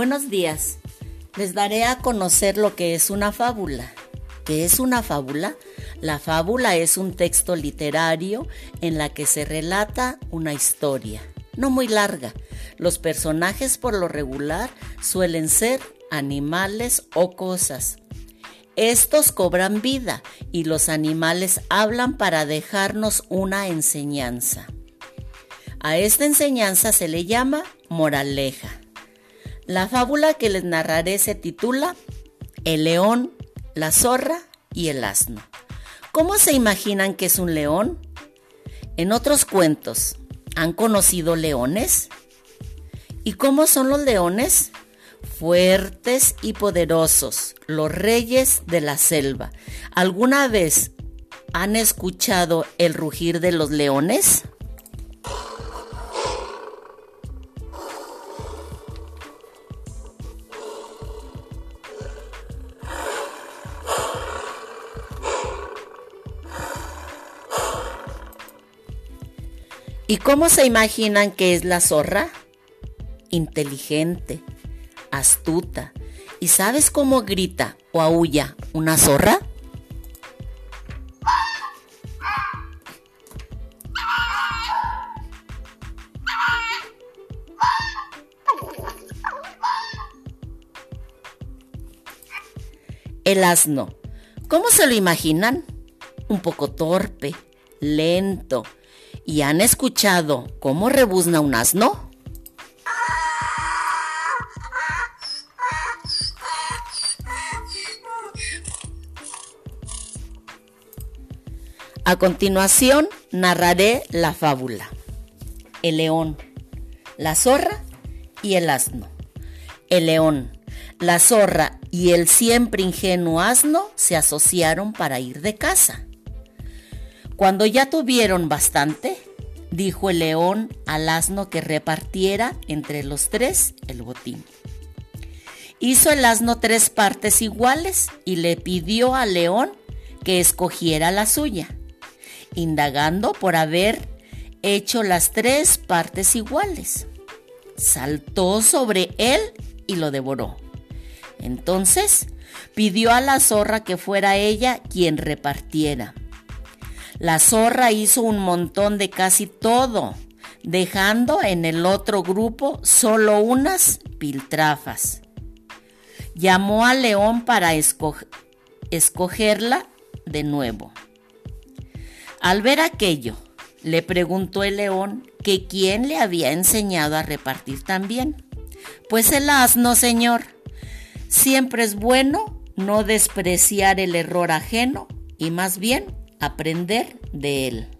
Buenos días. Les daré a conocer lo que es una fábula. ¿Qué es una fábula? La fábula es un texto literario en la que se relata una historia, no muy larga. Los personajes por lo regular suelen ser animales o cosas. Estos cobran vida y los animales hablan para dejarnos una enseñanza. A esta enseñanza se le llama moraleja. La fábula que les narraré se titula El león, la zorra y el asno. ¿Cómo se imaginan que es un león? En otros cuentos, ¿han conocido leones? ¿Y cómo son los leones? Fuertes y poderosos, los reyes de la selva. ¿Alguna vez han escuchado el rugir de los leones? ¿Y cómo se imaginan que es la zorra? Inteligente, astuta. ¿Y sabes cómo grita o aúlla una zorra? El asno. ¿Cómo se lo imaginan? Un poco torpe, lento, ¿Y han escuchado cómo rebuzna un asno? A continuación narraré la fábula. El león, la zorra y el asno. El león, la zorra y el siempre ingenuo asno se asociaron para ir de casa. Cuando ya tuvieron bastante, dijo el león al asno que repartiera entre los tres el botín. Hizo el asno tres partes iguales y le pidió al león que escogiera la suya, indagando por haber hecho las tres partes iguales. Saltó sobre él y lo devoró. Entonces pidió a la zorra que fuera ella quien repartiera. La zorra hizo un montón de casi todo, dejando en el otro grupo solo unas piltrafas. Llamó al león para escogerla de nuevo. Al ver aquello, le preguntó el león que quién le había enseñado a repartir también. Pues el asno, señor. Siempre es bueno no despreciar el error ajeno y más bien aprender de él.